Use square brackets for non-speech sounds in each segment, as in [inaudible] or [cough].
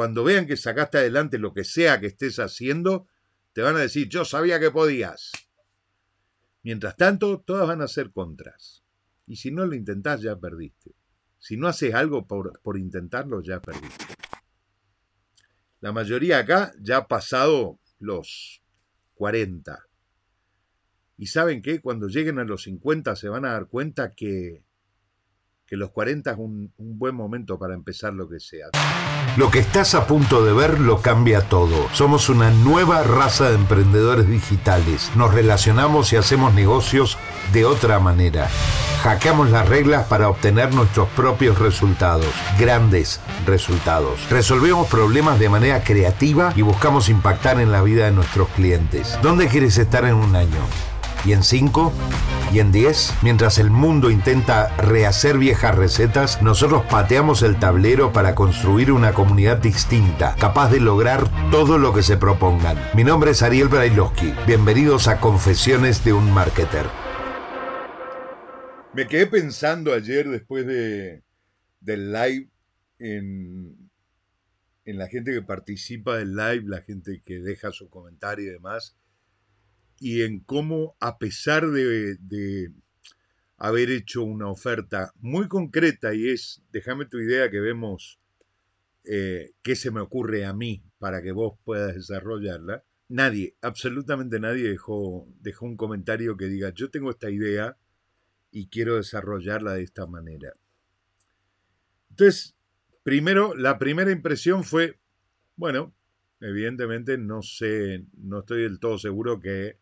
Cuando vean que sacaste adelante lo que sea que estés haciendo, te van a decir, yo sabía que podías. Mientras tanto, todas van a ser contras. Y si no lo intentás, ya perdiste. Si no haces algo por, por intentarlo, ya perdiste. La mayoría acá ya ha pasado los 40. Y saben que cuando lleguen a los 50 se van a dar cuenta que que los 40 es un, buen momento para empezar lo que sea. Lo que estás a punto de ver lo cambia todo. Somos una nueva raza de emprendedores digitales. Nos relacionamos y hacemos negocios de otra manera. Hackeamos las reglas para obtener nuestros propios resultados, grandes resultados. Resolvemos problemas de manera creativa y buscamos impactar en la vida de nuestros clientes. ¿Dónde quieres estar en un año? Y en 5 y en 10, mientras el mundo intenta rehacer viejas recetas, nosotros pateamos el tablero para construir una comunidad distinta, capaz de lograr todo lo que se propongan. Mi nombre es Ariel Brailovsky. Bienvenidos a Confesiones de un Marketer. Me quedé pensando ayer después de, del live en, en la gente que participa del live, la gente que deja su comentario y demás y en cómo, a pesar de, haber hecho una oferta muy concreta, y es, déjame tu idea que vemos eh, qué se me ocurre a mí para que vos puedas desarrollarla, nadie, absolutamente nadie dejó, dejó un comentario que diga, yo tengo esta idea y quiero desarrollarla de esta manera. Entonces, primero, la primera impresión fue, bueno, evidentemente no sé, no estoy del todo seguro que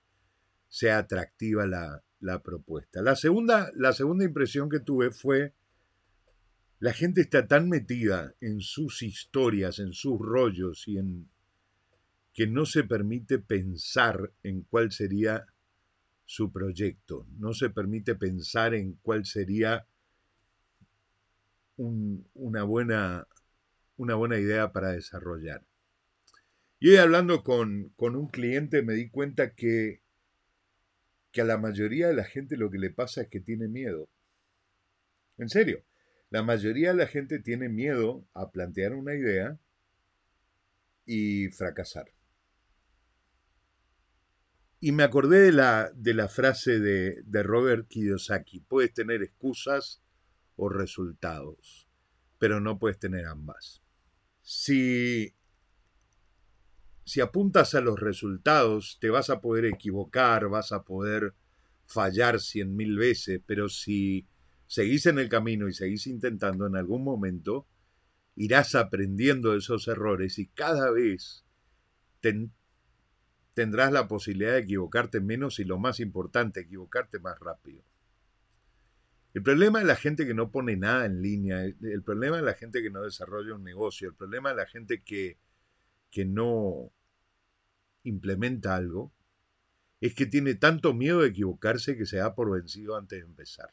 sea atractiva la, propuesta. La segunda, la segunda impresión que tuve fue, la gente está tan metida en sus historias, en sus rollos y en que no se permite pensar en cuál sería su proyecto, no se permite pensar en cuál sería una, buena, una buena idea para desarrollar. Y hoy hablando con, con un cliente me di cuenta que que a la mayoría de la gente lo que le pasa es que tiene miedo. En serio, la mayoría de la gente tiene miedo a plantear una idea y fracasar. Y me acordé de la, de la frase de, de Robert Kiyosaki, puedes tener excusas o resultados, pero no puedes tener ambas. Si si apuntas a los resultados, te vas a poder equivocar, vas a poder fallar cien mil veces, pero si seguís en el camino y seguís intentando, en algún momento irás aprendiendo de esos errores y cada vez tendrás la posibilidad de equivocarte menos y lo más importante, equivocarte más rápido. El problema de la gente que no pone nada en línea, el problema de la gente que no desarrolla un negocio, el problema de la gente que, que no, implementa algo, es que tiene tanto miedo de equivocarse que se da por vencido antes de empezar.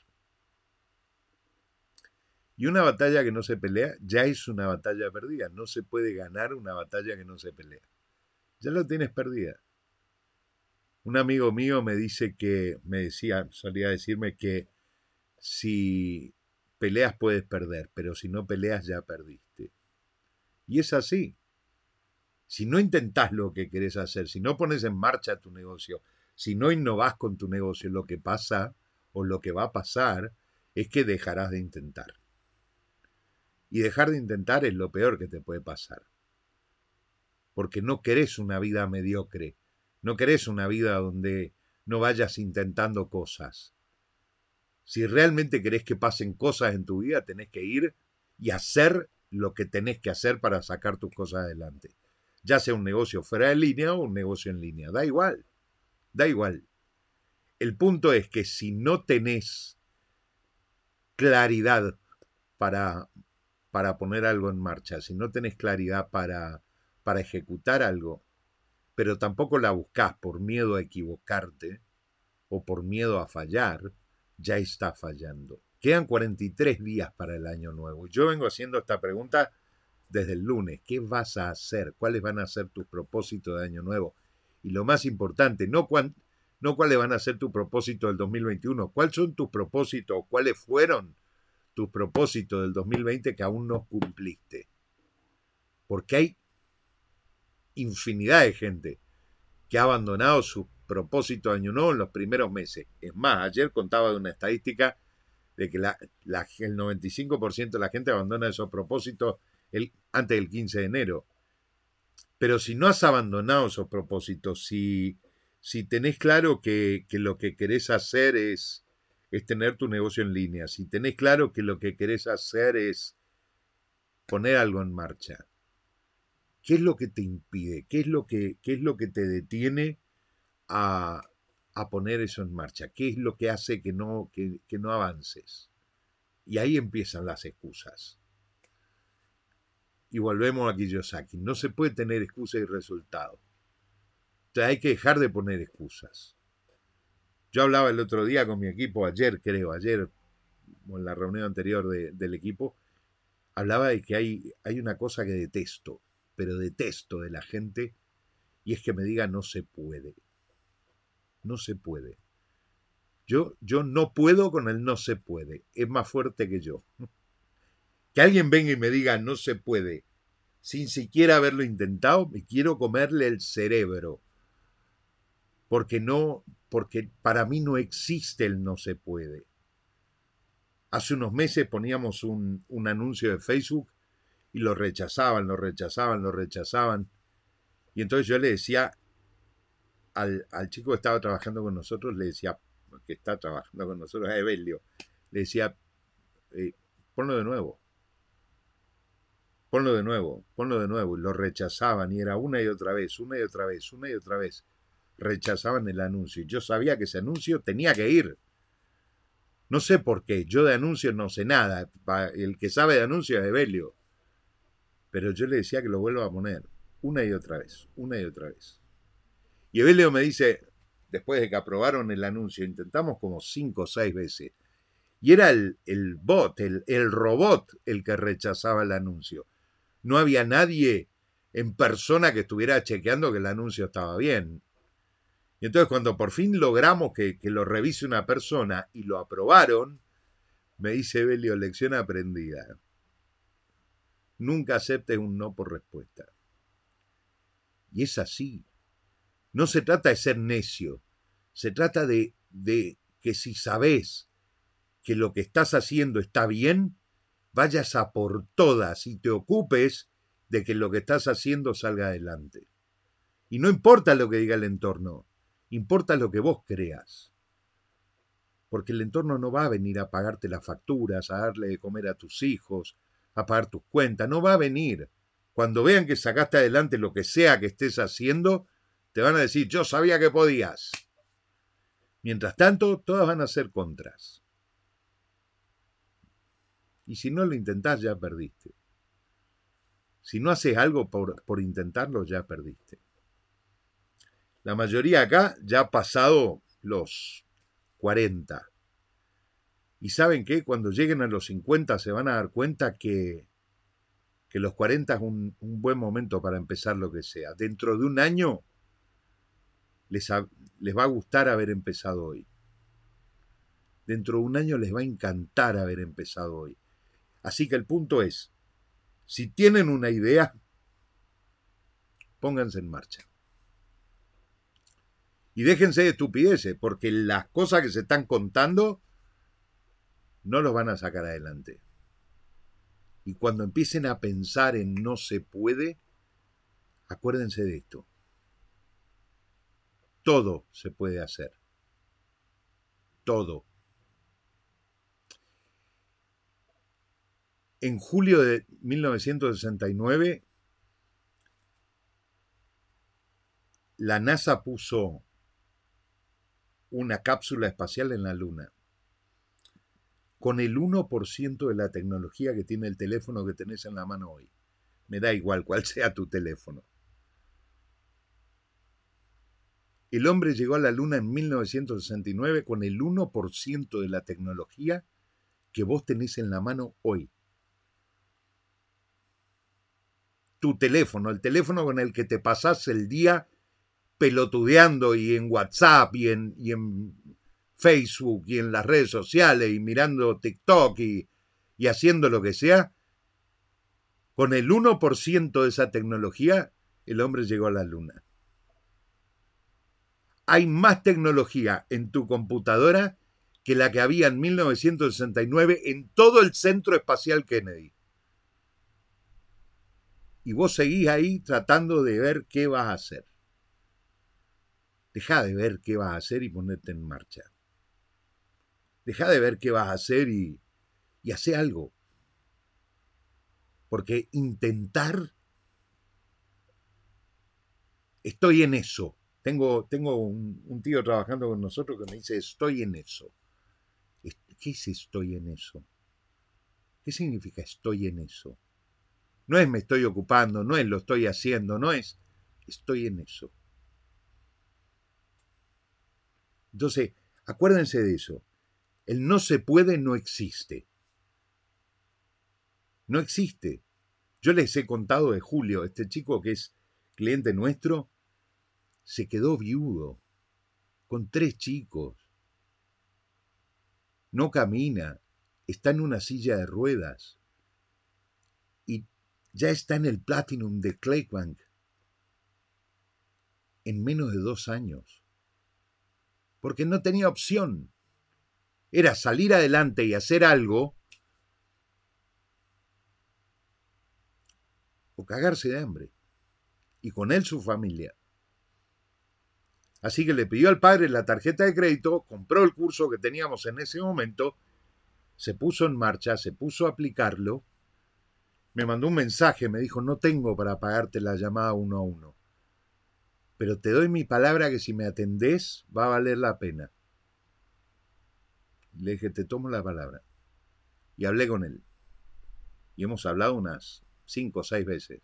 Y una batalla que no se pelea ya es una batalla perdida. No se puede ganar una batalla que no se pelea. Ya lo tienes perdida. Un amigo mío me dice que, me decía, solía decirme que si peleas puedes perder, pero si no peleas ya perdiste. Y es así. Si no intentás lo que querés hacer, si no pones en marcha tu negocio, si no innovás con tu negocio, lo que pasa o lo que va a pasar es que dejarás de intentar. Y dejar de intentar es lo peor que te puede pasar. Porque no querés una vida mediocre, no querés una vida donde no vayas intentando cosas. Si realmente querés que pasen cosas en tu vida, tenés que ir y hacer lo que tenés que hacer para sacar tus cosas adelante ya sea un negocio fuera de línea o un negocio en línea. Da igual, da igual. El punto es que si no tenés claridad para, para poner algo en marcha, si no tenés claridad para, para ejecutar algo, pero tampoco la buscas por miedo a equivocarte o por miedo a fallar, ya está fallando. Quedan 43 días para el año nuevo. Yo vengo haciendo esta pregunta desde el lunes. ¿Qué vas a hacer? ¿Cuáles van a ser tus propósitos de año nuevo? Y lo más importante, no, no cuáles van a ser tus propósitos del 2021, cuáles son tus propósitos, cuáles fueron tus propósitos del 2020 que aún no cumpliste. Porque hay infinidad de gente que ha abandonado su propósito de año nuevo en los primeros meses. Es más, ayer contaba de una estadística de que la, el 95% de la gente abandona esos propósitos el, antes del 15 de enero. Pero si no has abandonado esos propósitos, si, si tenés claro que, que lo que querés hacer es, es tener tu negocio en línea, si tenés claro que lo que querés hacer es poner algo en marcha, ¿qué es lo que te impide? ¿Qué es lo que, qué es lo que te detiene a, a poner eso en marcha? ¿Qué es lo que hace que no, que, que no avances? Y ahí empiezan las excusas. Y volvemos a Kiyosaki. No se puede tener excusa y resultado. Entonces hay que dejar de poner excusas. Yo hablaba el otro día con mi equipo, ayer creo, ayer, en la reunión anterior del equipo, hablaba de que hay, hay una cosa que detesto, pero detesto de la gente, y es que me diga no se puede. No se puede. Yo, yo no puedo con el no se puede. Es más fuerte que yo. Que alguien venga y me diga no se puede, sin siquiera haberlo intentado, me quiero comerle el cerebro. Porque no, porque para mí no existe el no se puede. Hace unos meses poníamos un, un anuncio de Facebook y lo rechazaban, lo rechazaban, lo rechazaban. Y entonces yo le decía al, al, chico que estaba trabajando con nosotros, le decía, que está trabajando con nosotros, a Evelio, le decía, eh, ponlo de nuevo ponlo de nuevo, ponlo de nuevo. Y lo rechazaban y era una y otra vez, una y otra vez, una y otra vez. Rechazaban el anuncio. Y yo sabía que ese anuncio tenía que ir. No sé por qué, yo de anuncios no sé nada. El que sabe de anuncios es Evelio. Pero yo le decía que lo vuelva a poner una y otra vez, una y otra vez. Y Evelio me dice, después de que aprobaron el anuncio, intentamos como cinco o seis veces. Y era el, el bot, el, el robot el que rechazaba el anuncio no había nadie en persona que estuviera chequeando que el anuncio estaba bien. Y entonces cuando por fin logramos que, lo revise una persona y lo aprobaron, me dice Belio, lección aprendida. Nunca aceptes un no por respuesta. Y es así. No se trata de ser necio, se trata de, de que si sabes que lo que estás haciendo está bien, vayas a por todas y te ocupes de que lo que estás haciendo salga adelante. Y no importa lo que diga el entorno, importa lo que vos creas. Porque el entorno no va a venir a pagarte las facturas, a darle de comer a tus hijos, a pagar tus cuentas, no va a venir. Cuando vean que sacaste adelante lo que sea que estés haciendo, te van a decir, yo sabía que podías. Mientras tanto, todas van a ser contras. Y si no lo intentás, ya perdiste. Si no haces algo por, por intentarlo, ya perdiste. La mayoría acá ya ha pasado los 40. Y saben que cuando lleguen a los 50 se van a dar cuenta que, que los 40 es un, un, buen momento para empezar lo que sea. Dentro de un año les, les va a gustar haber empezado hoy. Dentro de un año les va a encantar haber empezado hoy. Así que el punto es, si tienen una idea, pónganse en marcha. Y déjense de estupideces, porque las cosas que se están contando no los van a sacar adelante. Y cuando empiecen a pensar en no se puede, acuérdense de esto. Todo se puede hacer. Todo. En julio de 1969, la NASA puso una cápsula espacial en la Luna con el 1% de la tecnología que tiene el teléfono que tenés en la mano hoy. Me da igual cuál [laughs] sea tu teléfono. El hombre llegó a la Luna en 1969 con el 1% de la tecnología que vos tenés en la mano hoy. Tu teléfono, el teléfono con el que te pasas el día pelotudeando y en WhatsApp y en, y en Facebook y en las redes sociales y mirando TikTok y, y haciendo lo que sea, Con el 1% de esa tecnología, el hombre llegó a la luna. Hay más tecnología en tu computadora que la que había en 1969 en todo el Centro Espacial Kennedy. Y vos seguís ahí tratando de ver qué vas a hacer. Deja de ver qué vas a hacer y ponerte en marcha. Deja de ver qué vas a hacer y, y hace algo. Porque intentar... Estoy en eso. Tengo, tengo un, un, tío trabajando con nosotros que me dice, estoy en eso. ¿Qué es estoy en eso? ¿Qué significa estoy en eso? No es me estoy ocupando, no es lo estoy haciendo, no es estoy en eso. Entonces, acuérdense de eso. El no se puede no existe. No existe. Yo les he contado de Julio, este chico que es cliente nuestro, se quedó viudo, con tres chicos. No camina, está en una silla de ruedas ya está en el Platinum de Claybank en menos de dos años, porque no tenía opción. Era salir adelante y hacer algo o cagarse de hambre, y con él su familia. Así que le pidió al padre la tarjeta de crédito, compró el curso que teníamos en ese momento, se puso en marcha, se puso a aplicarlo, me mandó un mensaje, me dijo, no tengo para pagarte la llamada uno a uno, pero te doy mi palabra que si me atendés va a valer la pena. Le dije, te tomo la palabra. Y hablé con él. Y hemos hablado unas cinco o seis veces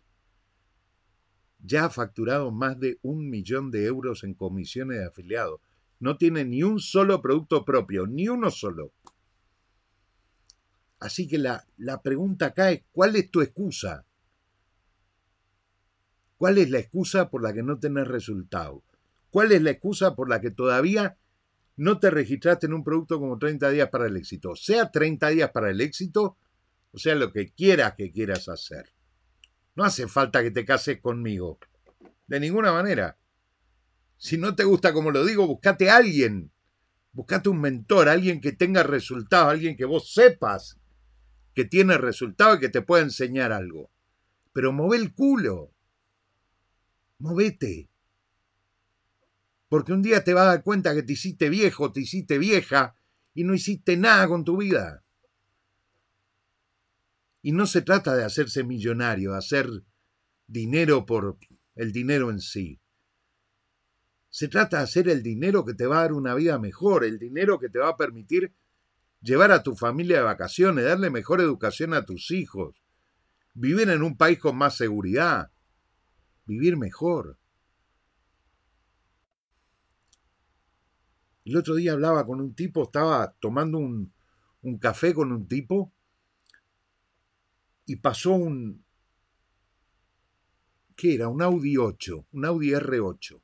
ya ha facturado más de un millón de euros en comisiones de afiliados. No tiene ni un solo producto propio, ni uno solo. Así que la, la pregunta acá es, ¿cuál es tu excusa? ¿Cuál es la excusa por la que no tenés resultado? ¿Cuál es la excusa por la que todavía no te registraste en un producto como 30 días para el éxito? Sea 30 días para el éxito, o sea lo que quieras que quieras hacer. No hace falta que te cases conmigo. De ninguna manera. Si no te gusta como lo digo, buscate a alguien. Buscate un mentor, alguien que tenga resultados, alguien que vos sepas que tiene resultados y que te pueda enseñar algo. Pero move el culo. Movete. Porque un día te vas a dar cuenta que te hiciste viejo, te hiciste vieja y no hiciste nada con tu vida. Y no se trata de hacerse millonario, hacer dinero por el dinero en sí. Se trata de hacer el dinero que te va a dar una vida mejor, el dinero que te va a permitir llevar a tu familia de vacaciones, darle mejor educación a tus hijos, vivir en un país con más seguridad, vivir mejor. El otro día hablaba con un tipo, estaba tomando un, un café con un tipo y pasó un... ¿Qué era? Un Audi 8, un Audi R8.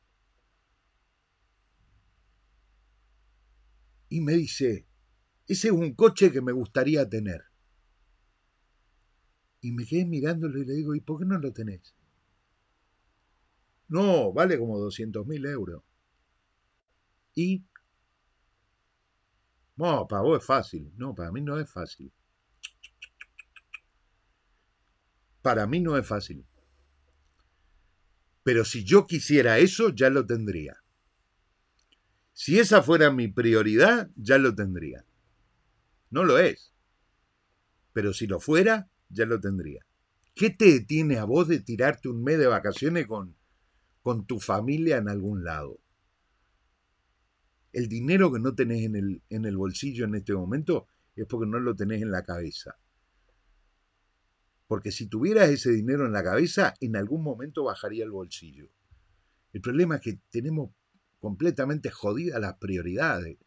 Y me dice, ese es un coche que me gustaría tener. Y me quedé mirándolo y le digo, ¿y por qué no lo tenés? No, vale como 200 mil euros. Y... No, para vos es fácil. No, para mí no es fácil. Para mí no es fácil. Pero si yo quisiera eso, ya lo tendría. Si esa fuera mi prioridad, ya lo tendría. No lo es. Pero si lo fuera, ya lo tendría. ¿Qué te detiene a vos de tirarte un mes de vacaciones con, con tu familia en algún lado? El dinero que no tenés en el, en el bolsillo en este momento es porque no lo tenés en la cabeza. Porque si tuvieras ese dinero en la cabeza, en algún momento bajaría el bolsillo. El problema es que tenemos completamente jodidas las prioridades.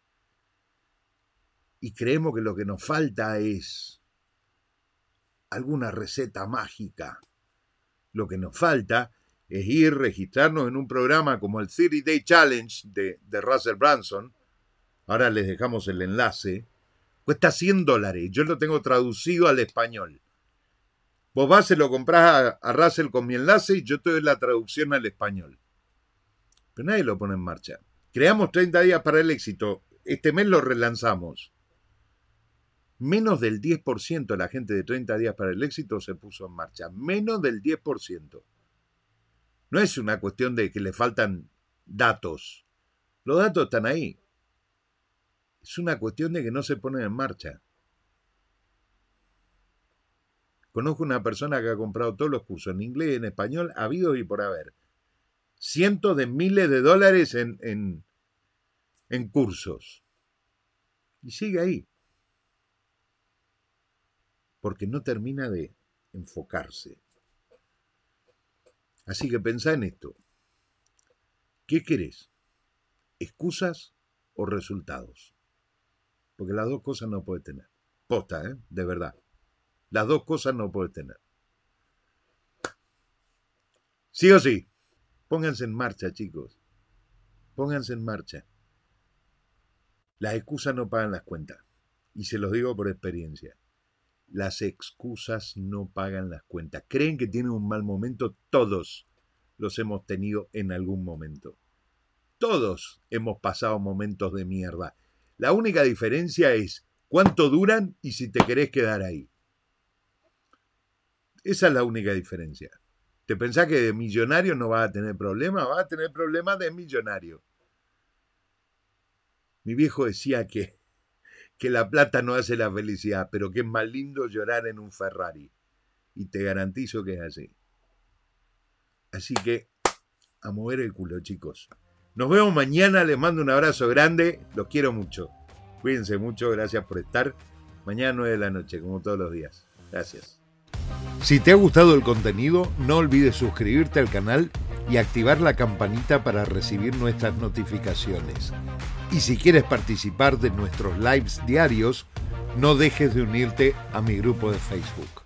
Y creemos que lo que nos falta es alguna receta mágica. Lo que nos falta es ir, registrarnos en un programa como el 30 Day Challenge de, de Russell Branson. Ahora les dejamos el enlace. Cuesta 100 dólares. Yo lo tengo traducido al español Vos vas, se lo comprás a, Russell con mi enlace y yo te doy la traducción al español. Pero nadie lo pone en marcha. Creamos 30 días para el éxito. Este mes lo relanzamos. Menos del 10% de la gente de 30 días para el éxito se puso en marcha. Menos del 10%. No es una cuestión de que le faltan datos. Los datos están ahí. Es una cuestión de que no se ponen en marcha. Conozco una persona que ha comprado todos los cursos en inglés y en español, habido y por haber. Cientos de miles de dólares en, en, en cursos. Y sigue ahí. Porque no termina de enfocarse. Así que pensá en esto. ¿Qué querés? ¿Excusas o resultados? Porque las dos cosas no puedes tener. Posta, ¿eh? De verdad. Las dos cosas no puedes tener. Sí o sí. Pónganse en marcha, chicos. Pónganse en marcha. Las excusas no pagan las cuentas. Y se los digo por experiencia. Las excusas no pagan las cuentas. ¿Creen que tienen un mal momento? Todos los hemos tenido en algún momento. Todos hemos pasado momentos de mierda. La única diferencia es cuánto duran y si te querés quedar ahí. Esa es la única diferencia. ¿Te pensás que de millonario no vas a tener problemas? Vas a tener problemas de millonario. Mi viejo decía que, que la plata no hace la felicidad, pero que es más lindo llorar en un Ferrari. Y te garantizo que es así. Así que, a mover el culo, chicos. Nos vemos mañana, les mando un abrazo grande, los quiero mucho. Cuídense mucho, gracias por estar. Mañana 9 de la noche, como todos los días. Gracias. Si te ha gustado el contenido, no olvides suscribirte al canal y activar la campanita para recibir nuestras notificaciones. Y si quieres participar de nuestros lives diarios, no dejes de unirte a mi grupo de Facebook.